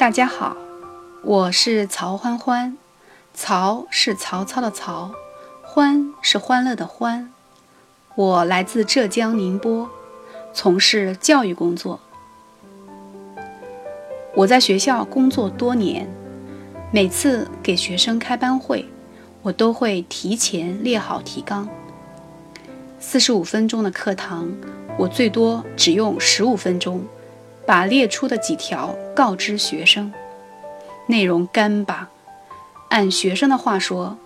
大家好，我是曹欢欢，曹是曹操的曹，欢是欢乐的欢。我来自浙江宁波，从事教育工作。我在学校工作多年，每次给学生开班会，我都会提前列好提纲。四十五分钟的课堂，我最多只用十五分钟。把列出的几条告知学生，内容干巴，按学生的话说，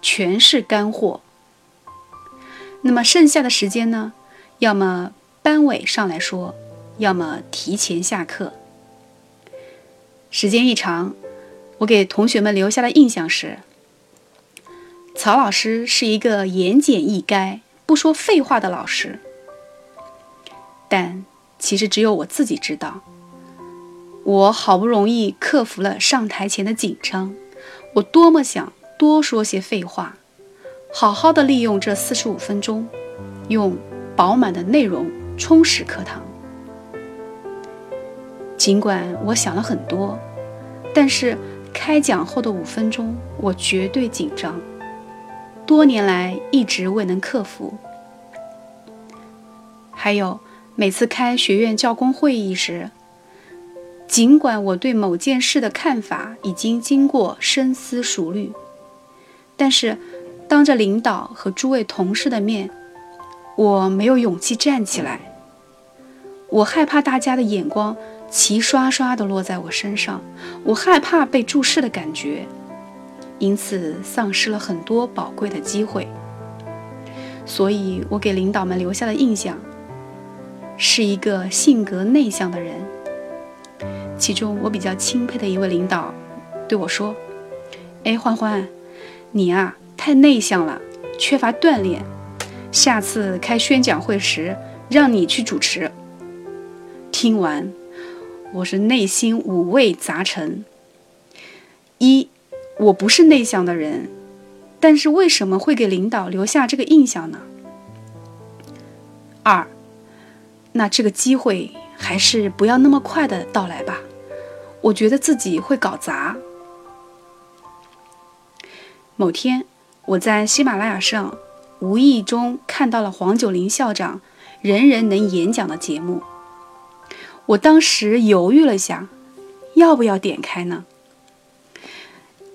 全是干货。那么剩下的时间呢？要么班委上来说，要么提前下课。时间一长，我给同学们留下的印象是：曹老师是一个言简意赅、不说废话的老师。但。其实只有我自己知道，我好不容易克服了上台前的紧张，我多么想多说些废话，好好的利用这四十五分钟，用饱满的内容充实课堂。尽管我想了很多，但是开讲后的五分钟，我绝对紧张，多年来一直未能克服。还有。每次开学院教工会议时，尽管我对某件事的看法已经经过深思熟虑，但是当着领导和诸位同事的面，我没有勇气站起来。我害怕大家的眼光齐刷刷地落在我身上，我害怕被注视的感觉，因此丧失了很多宝贵的机会。所以我给领导们留下的印象。是一个性格内向的人。其中我比较钦佩的一位领导对我说：“哎，欢欢，你啊太内向了，缺乏锻炼。下次开宣讲会时，让你去主持。”听完，我是内心五味杂陈。一，我不是内向的人，但是为什么会给领导留下这个印象呢？二。那这个机会还是不要那么快的到来吧，我觉得自己会搞砸。某天，我在喜马拉雅上无意中看到了黄九龄校长“人人能演讲”的节目，我当时犹豫了下，要不要点开呢？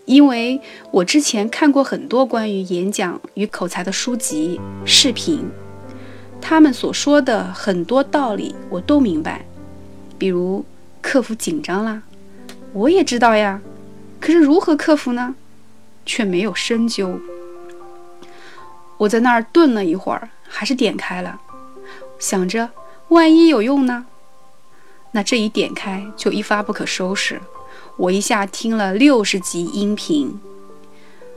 因为我之前看过很多关于演讲与口才的书籍、视频。他们所说的很多道理我都明白，比如克服紧张啦，我也知道呀。可是如何克服呢？却没有深究。我在那儿顿了一会儿，还是点开了，想着万一有用呢？那这一点开就一发不可收拾。我一下听了六十集音频。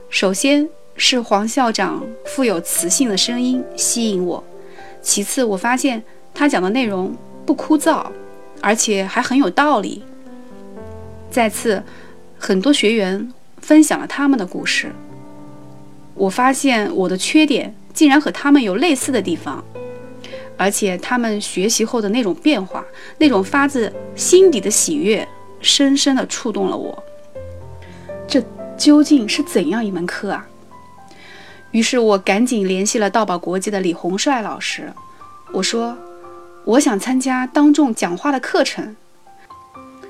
首先是黄校长富有磁性的声音吸引我。其次，我发现他讲的内容不枯燥，而且还很有道理。再次，很多学员分享了他们的故事，我发现我的缺点竟然和他们有类似的地方，而且他们学习后的那种变化，那种发自心底的喜悦，深深的触动了我。这究竟是怎样一门课啊？于是我赶紧联系了道宝国际的李洪帅老师，我说：“我想参加当众讲话的课程。”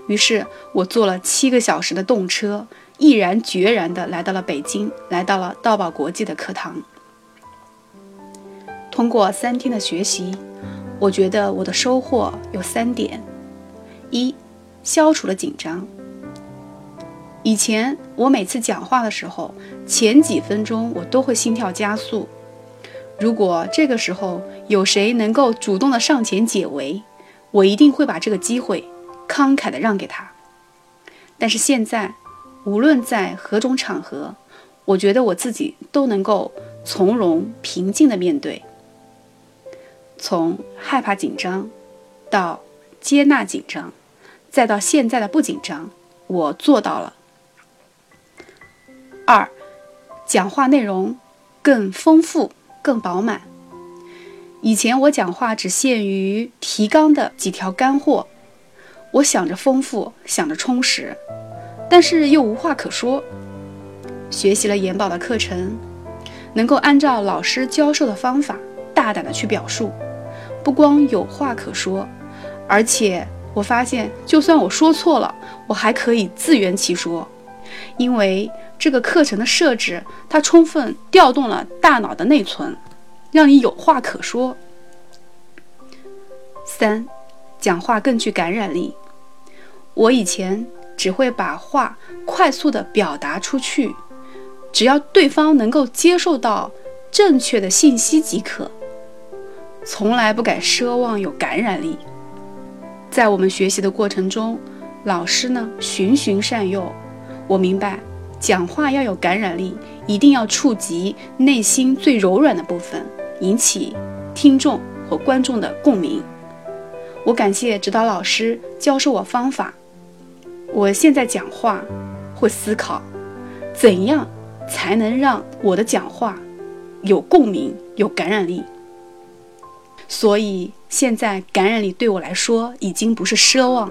于是我坐了七个小时的动车，毅然决然地来到了北京，来到了道宝国际的课堂。通过三天的学习，我觉得我的收获有三点：一，消除了紧张。以前我每次讲话的时候，前几分钟我都会心跳加速。如果这个时候有谁能够主动的上前解围，我一定会把这个机会慷慨的让给他。但是现在，无论在何种场合，我觉得我自己都能够从容平静的面对。从害怕紧张，到接纳紧张，再到现在的不紧张，我做到了。二，讲话内容更丰富、更饱满。以前我讲话只限于提纲的几条干货，我想着丰富，想着充实，但是又无话可说。学习了研宝的课程，能够按照老师教授的方法大胆的去表述，不光有话可说，而且我发现，就算我说错了，我还可以自圆其说，因为这个课程的设置，它充分调动了大脑的内存，让你有话可说。三，讲话更具感染力。我以前只会把话快速的表达出去。只要对方能够接受到正确的信息即可，从来不敢奢望有感染力。在我们学习的过程中，老师呢循循善诱，我明白讲话要有感染力，一定要触及内心最柔软的部分，引起听众和观众的共鸣。我感谢指导老师教授我方法，我现在讲话会思考怎样。才能让我的讲话有共鸣、有感染力。所以现在感染力对我来说已经不是奢望。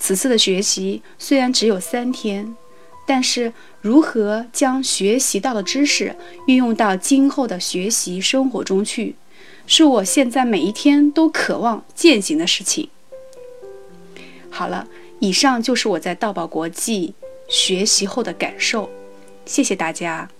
此次的学习虽然只有三天，但是如何将学习到的知识运用到今后的学习生活中去，是我现在每一天都渴望践行的事情。好了，以上就是我在道宝国际。学习后的感受，谢谢大家。